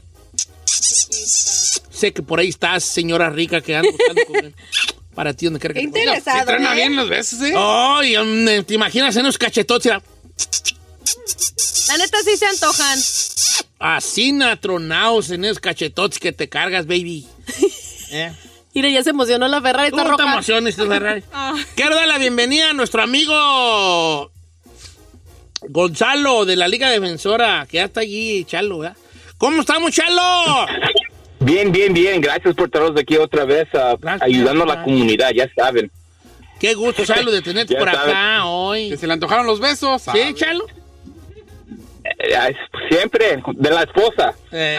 Sé que por ahí estás, señora rica, que anda buscando comer. [laughs] Para ti, donde quiera que te pongas. interesado, ¿eh? bien los besos, ¿eh? Ay, mm, ¿te imaginas en los cachetotes? La neta sí se antojan. Así natronados en esos cachetotes que te cargas, baby. [laughs] ¿Eh? Mira, ya se emocionó la Ferrari, Tú está no te roja. emociones, tú, Ferrari. [laughs] Quiero dar la bienvenida a nuestro amigo Gonzalo de la Liga Defensora, que ya está allí, Chalo, ¿verdad? ¿Cómo estamos, Chalo? Bien, bien, bien. Gracias por traernos aquí otra vez ah, Gracias. ayudando a la comunidad, ya saben. Qué gusto, [laughs] Chalo, de tenerte por sabes. acá hoy. Que se le antojaron los besos. ¿Sí. Chalo? Eh, ah, Siempre, de la esposa. Eh,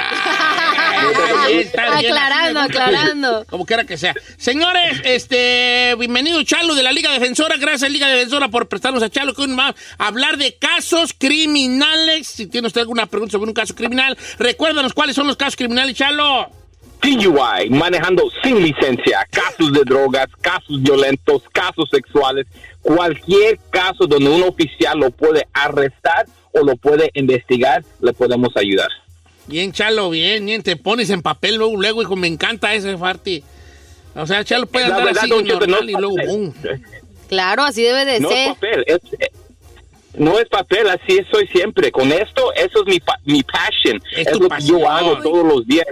Aclarando, aclarando. [laughs] Como quiera que sea. Señores, este, bienvenido Chalo de la Liga Defensora. Gracias, Liga Defensora, por prestarnos a Chalo, que hoy nos va a hablar de casos criminales. Si tiene usted alguna pregunta sobre un caso criminal, recuérdanos cuáles son los casos criminales, Chalo. DUI, manejando sin licencia, casos de drogas, casos violentos, casos sexuales, cualquier caso donde un oficial lo puede arrestar o lo puede investigar, le podemos ayudar. Bien, Chalo, bien, bien. Te pones en papel luego, luego, hijo. Me encanta ese Farti. O sea, Chalo puede andar verdad, así normal no y luego boom. Claro, así debe de no ser. es papel, es, eh, no es papel, así soy siempre. Con esto, eso es mi, pa- mi passion, Es lo que pasión. yo hago todos los días.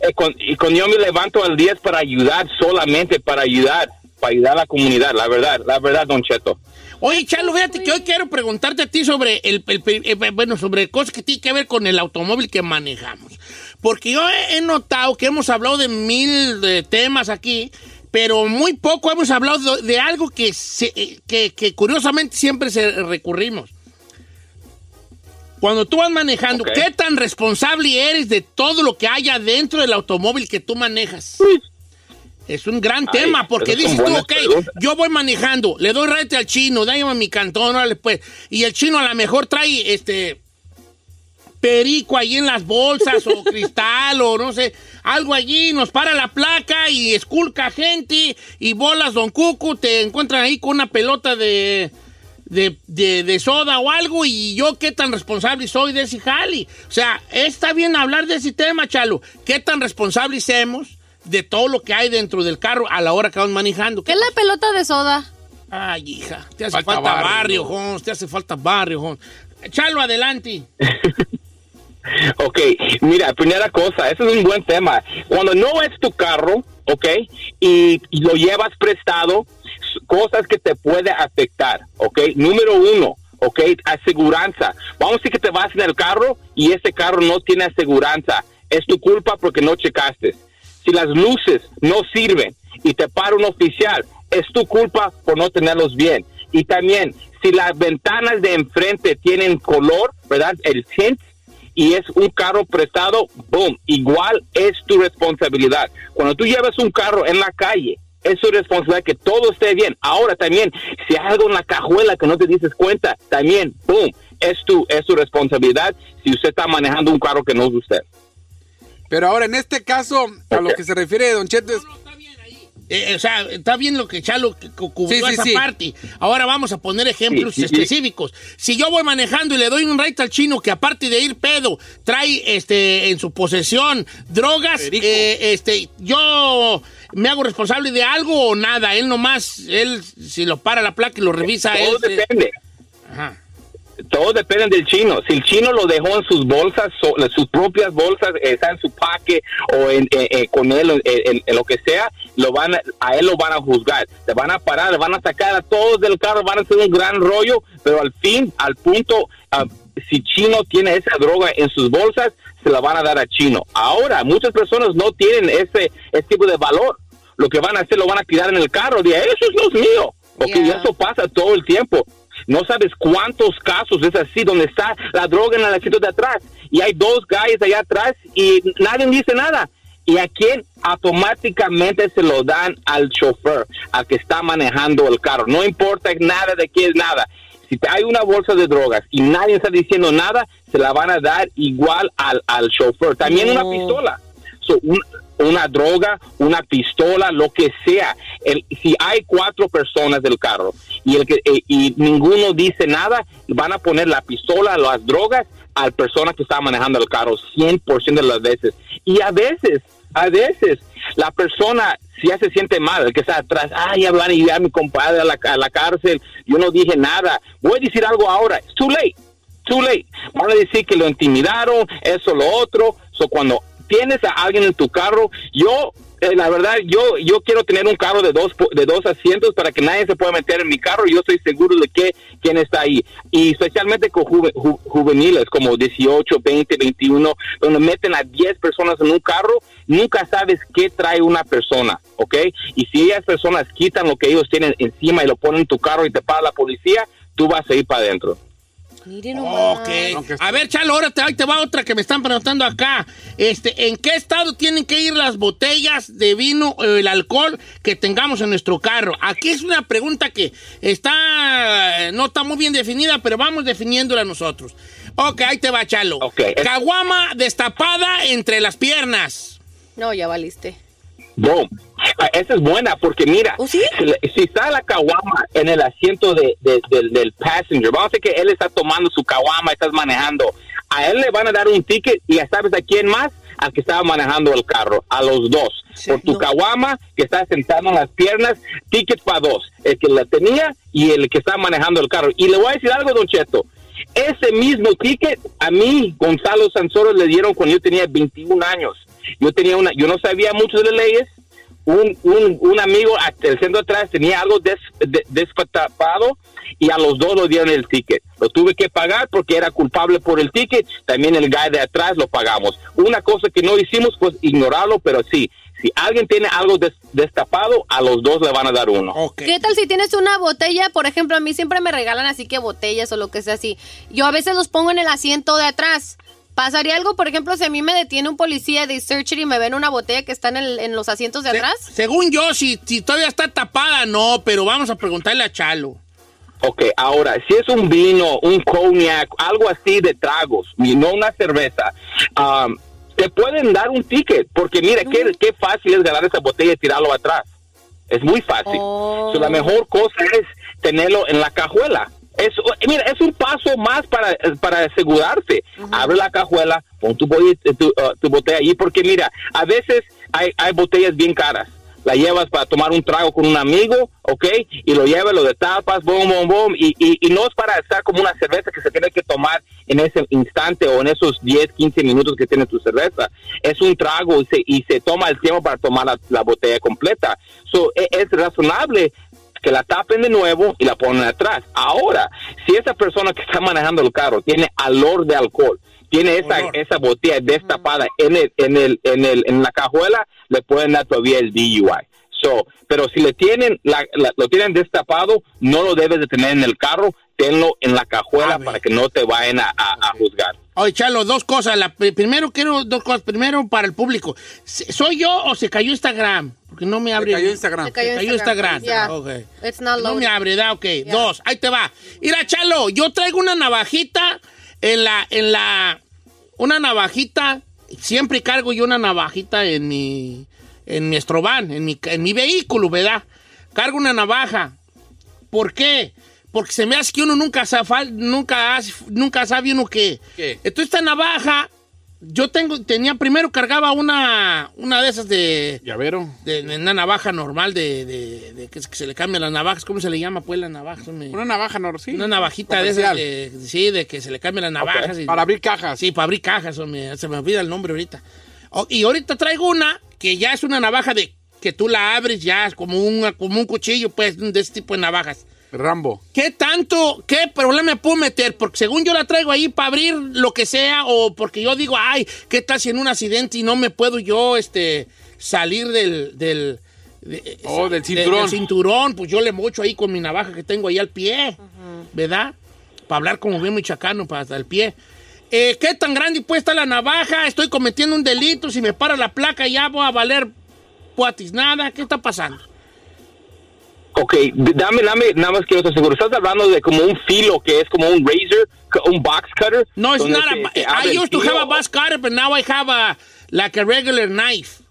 Eh, con- y cuando yo me levanto al día es para ayudar, solamente para ayudar, para ayudar a la comunidad, la verdad, la verdad, Don Cheto. Oye, Chalo, fíjate que hoy quiero preguntarte a ti sobre el, el- el- eh, bueno, sobre cosas que tienen que ver con el automóvil que manejamos. Porque yo he, he notado que hemos hablado de mil de temas aquí, pero muy poco hemos hablado de, de algo que, se- eh, que, que curiosamente siempre se recurrimos. Cuando tú vas manejando. ¿qué tan responsable eres de todo lo que haya dentro del automóvil que tú manejas? Es un gran Ay, tema, porque dices tú, ok, preguntas. yo voy manejando, le doy rete al chino, dame a mi cantón, órale, pues. Y el chino a lo mejor trae este perico ahí en las bolsas o [laughs] cristal o no sé, algo allí, nos para la placa y esculca gente y bolas Don Cucu, te encuentran ahí con una pelota de, de, de- de soda o algo y yo qué tan responsable soy de ese jali. O sea, está bien hablar de ese tema, Chalo. ¿Qué tan responsables somos de todo lo que hay dentro del carro a la hora que vamos manejando? ¿Qué es la pelota de soda? Ay, hija, te hace Falta falta, barrio. barrio, Jones, te hace falta barrio, Jones. Chalo, adelante. [laughs] Ok, mira, primera cosa, ese es un buen tema. Cuando no es tu carro, ok, y, y lo llevas prestado, cosas que te puede afectar, ok. Número uno, ok, aseguranza. Vamos a decir que te vas en el carro y ese carro no tiene aseguranza. Es tu culpa porque no checaste. Si las luces no sirven y te para un oficial, es tu culpa por no tenerlos bien. Y también, si las ventanas de enfrente tienen color, ¿verdad? El tint, y es un carro prestado, boom, igual es tu responsabilidad. Cuando tú llevas un carro en la calle, es tu responsabilidad que todo esté bien. Ahora también, si hay algo en la cajuela que no te dices cuenta, también, boom, es tu, es tu responsabilidad si usted está manejando un carro que no es usted. Pero ahora, en este caso, a lo que se refiere Don Cheto es... Eh, o sea, está bien lo que Chalo cu- cu- cubrió Sí, sí, esa sí. parte. Ahora vamos a poner ejemplos Sí, sí, sí. específicos. Si yo voy manejando y le doy un rate al chino que aparte de ir pedo, trae este en su posesión drogas, eh, este, yo me hago responsable de algo o nada. Él nomás, él si lo para la placa y lo revisa, él. Todo se- depende. Todo depende del chino. Si el chino lo dejó en sus bolsas, so- sus propias bolsas, está en su paque o en, eh, eh, con él, en, lo que sea, lo van a, a él lo van a juzgar. Le van a parar, le van a sacar a todos del carro, van a hacer un gran rollo, pero al fin, al punto, ah, si chino tiene esa droga en sus bolsas, se la van a dar a chino. Ahora, muchas personas no tienen ese, ese tipo de valor. Lo que van a hacer, lo van a tirar en el carro. Dicen, eso no es mío. Porque Yeah. eso pasa todo el tiempo. No sabes cuántos casos es así, donde está la droga en el asiento de atrás y hay dos guys allá atrás y nadie dice nada. ¿Y a quién? Automáticamente se lo dan al chofer, al que está manejando el carro. No importa nada de qué es nada. Si hay una bolsa de drogas y nadie está diciendo nada, se la van a dar igual al, al chofer. También una pistola. So, un- una droga, una pistola, lo que sea. El, si hay cuatro personas del carro y, el que, eh, y ninguno dice nada, van a poner la pistola, las drogas al persona que está manejando el carro 100% de las veces. Y a veces, a veces, la persona si ya se siente mal, el que está atrás, ay, hablar y a mi compadre a la, a la cárcel, yo no dije nada. Voy a decir algo ahora, it's too late too late. Van a decir que lo intimidaron, eso, lo otro. So, cuando tienes a alguien en tu carro, yo, eh, la verdad, yo, yo quiero tener un carro de dos, de dos asientos para que nadie se pueda meter en mi carro. Yo estoy seguro de que quién está ahí. Y especialmente con ju- juveniles como 18, 20, 21, donde meten a 10 personas en un carro, nunca sabes qué trae una persona, ¿ok? Y si esas personas quitan lo que ellos tienen encima y lo ponen en tu carro y te para la policía, tú vas a ir para adentro. Miren nomás. Ok. A ver, Chalo, ahora te, ahí te va otra que me están preguntando acá. Este, ¿En qué estado tienen que ir las botellas de vino o el alcohol que tengamos en nuestro carro? Aquí es una pregunta que está, no está muy bien definida, pero vamos definiéndola nosotros. Ok, ahí te va, Chalo. Ok. Caguama destapada entre las piernas. No, ya valiste. Boom. Ah, Esa es buena porque mira, si, le- si está la caguama en el asiento de, de- del- del passenger, vamos a decir que él está tomando su caguama, estás manejando, a él le van a dar un ticket y ya sabes a quién más, al que estaba manejando el carro, a los dos. Por tu caguama que está sentado en las piernas, ticket para dos, el que la tenía y el que estaba manejando el carro. Y le voy a decir algo, Don Cheto. Ese mismo ticket a mí, Gonzalo Sansoro, le dieron cuando yo tenía 21 años. Yo tenía una, yo no sabía mucho de las leyes. Un, un, un amigo el centro atrás tenía algo des, de- destapado y a los dos lo dieron el ticket. Lo tuve que pagar porque era culpable por el ticket. También el guy de atrás lo pagamos. Una cosa que no hicimos pues ignorarlo, pero sí, si alguien tiene algo des- destapado, a los dos le van a dar uno. ¿Qué tal si tienes una botella? Por ejemplo, a mí siempre me regalan así que botellas o lo que sea así. Yo a veces los pongo en el asiento de atrás. ¿Pasaría algo, por ejemplo, si a mí me detiene un policía de search y me ven una botella que está en, el- en los asientos de atrás? Según yo, si, si todavía está tapada, no, pero vamos a preguntarle a Chalo. Ok, ahora, si es un vino, un cognac, algo así de tragos, y no una cerveza, um, te pueden dar un ticket, porque mira, qué, qué fácil es ganar esa botella y tirarlo atrás. Es muy fácil. Oh. So, la mejor cosa es tenerlo en la cajuela. Es, mira, es un paso más para, para asegurarse. Abre la cajuela, pon tu, bote- tu, uh, tu botella ahí, porque mira, a veces hay, hay botellas bien caras. La llevas para tomar un trago con un amigo, ¿ok? Y lo llevas, lo destapas, boom, boom, boom. Y, y, y no es para estar como una cerveza que se tiene que tomar en ese instante o en esos 10, 15 minutos que tiene tu cerveza. Es un trago y se, y se toma el tiempo para tomar la, la botella completa. So, e- es razonable que la tapen de nuevo y la ponen atrás. Ahora, si esa persona que está manejando el carro tiene olor de alcohol, tiene esa, esa botella destapada en, el, en, el, en, el, en la cajuela, le pueden dar todavía el DUI. So, pero si le tienen la- la- lo tienen destapado, no lo debes de tener en el carro, tenlo en la cajuela para que no te vayan a, a- a juzgar. Oye, Chalo, dos cosas. La, primero quiero dos cosas. Primero, para el público. ¿Se- ¿Soy yo o se cayó Instagram? Porque no me abre. cayó Instagram. Se cayó, Instagram. Yeah. Ok. It's not No me abre, da, ok. Dos, ahí te va. Mira, Chalo, yo traigo una navajita en la, en la, una navajita, siempre cargo yo una navajita en mi, en mi estroban, en mi, en mi vehículo, ¿verdad? Cargo una navaja. ¿Por qué? Porque se me hace que uno nunca sabe, nunca, nunca sabe uno qué. ¿Qué? Entonces esta navaja, yo tengo, tenía, primero cargaba una, una de esas de, Llavero. de, de una navaja normal de, de- de que, se- le cambian las navajas. ¿Cómo se le llama pues la navaja? Una navaja, no, sí. una navajita de esas de, sí, de que se le cambian las navajas. y- Para abrir cajas. Sí, para abrir cajas. hombre, se me olvida el nombre ahorita. Oh, y ahorita traigo una que ya es una navaja de que tú la abres ya como, un como un cuchillo, pues, de este tipo de navajas. Rambo. ¿Qué tanto, qué problema me puedo meter? Porque según yo la traigo ahí para abrir lo que sea, o porque yo digo, ay, ¿qué tal si en un accidente y no me puedo yo este, salir del. del de- Oh, del de- cinturón. cinturón? Pues yo le mocho ahí con mi navaja que tengo ahí al pie, ¿verdad? Para hablar como bien michoacano, para hasta el pie. Eh, ¿Qué tan grande puede estar la navaja? Estoy cometiendo un delito. Si me para la placa, ya voy a valer puatis nada. ¿Qué está pasando? Ok, dame, dame, nada más quiero estar seguro. ¿Estás hablando de como un filo que es como un razor, un box cutter? No, it's donde not se- a. se abre I used to have a bus cutter, but now I have a like a regular knife,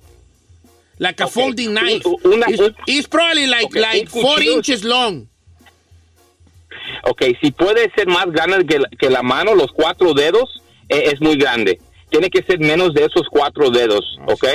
like a folding knife. una- it's, un- it's probably like like four inches long. Ok, si puede ser más grande que la, que la mano, los cuatro dedos, eh, es muy grande. Tiene que ser menos de esos cuatro dedos, ¿ok?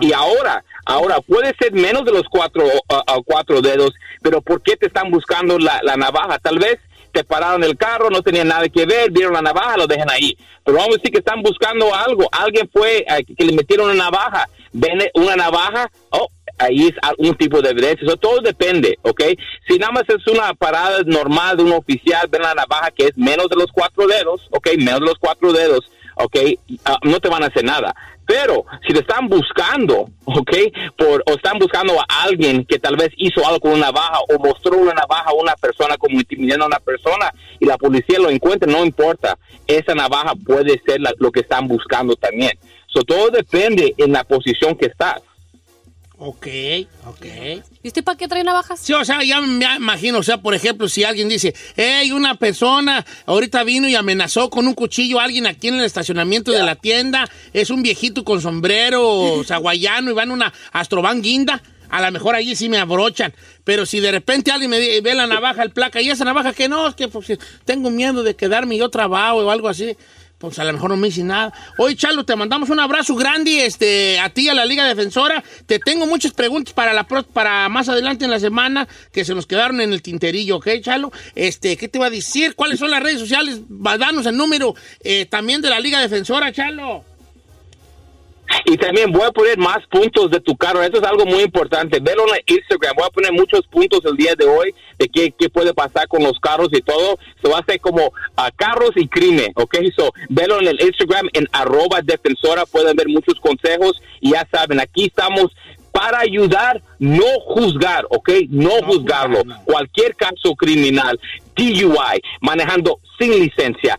y ahora, ahora, puede ser menos de los cuatro, uh, cuatro dedos, pero ¿por qué te están buscando la, la navaja? Tal vez te pararon el carro, no tenía nada que ver, vieron la navaja, lo dejan ahí. Pero vamos a decir que están buscando algo. Alguien fue eh, que le metieron una navaja. Ven una navaja, oh, ahí es algún tipo de evidencia. Eso todo depende, ¿ok? Si nada más es una parada normal de un oficial, ven la navaja que es menos de los cuatro dedos, ¿ok? Menos de los cuatro dedos, ¿ok? Ah, no te van a hacer nada. Pero si te están buscando, ¿ok? Por, o están buscando a alguien que tal vez hizo algo con una navaja o mostró una navaja a una persona como intimidando a una persona y la policía lo encuentra, no importa. Esa navaja puede ser la- lo que están buscando también. So, todo depende en la posición que estás. Ok, ok. ¿Y usted para qué trae navajas? Sí, o sea, ya me imagino, o sea, por ejemplo, si alguien dice, hey, una persona ahorita vino y amenazó con un cuchillo a alguien aquí en el estacionamiento de la tienda, es un viejito con sombrero saguayano y van una astroban guinda, a lo mejor allí sí me abrochan, pero si de repente alguien me ve la navaja, el placa, y esa navaja que no, es que pues, tengo miedo de quedarme yo trabajo o algo así, pues a lo mejor no me dice nada. Oye, Chalo, te mandamos un abrazo grande este, a ti, a la Liga Defensora. Te tengo muchas preguntas para, la, para más adelante en la semana que se nos quedaron en el tinterillo, ¿ok, Chalo? Este, ¿Qué te va a decir? ¿Cuáles son las redes sociales? Danos el número eh, también de la Liga Defensora, Chalo. Y también voy a poner más puntos de tu carro. Eso es algo muy importante. Velo en Instagram. Voy a poner muchos puntos el día de hoy de qué, qué puede pasar con los carros y todo. Se va a hacer como ah, carros y crimen, ¿ok? So, velo en el Instagram en arroba defensora. Pueden ver muchos consejos. Y ya saben, aquí estamos para ayudar, no juzgar, ¿ok? No, juzgarlo. Cualquier caso criminal, DUI, manejando sin licencia,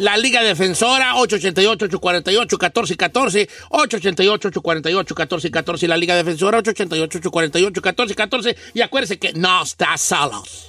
La Liga Defensora, 888-848-1414, 888-848-1414, la Liga Defensora, 888-848-1414, y acuérdense que no estás solos.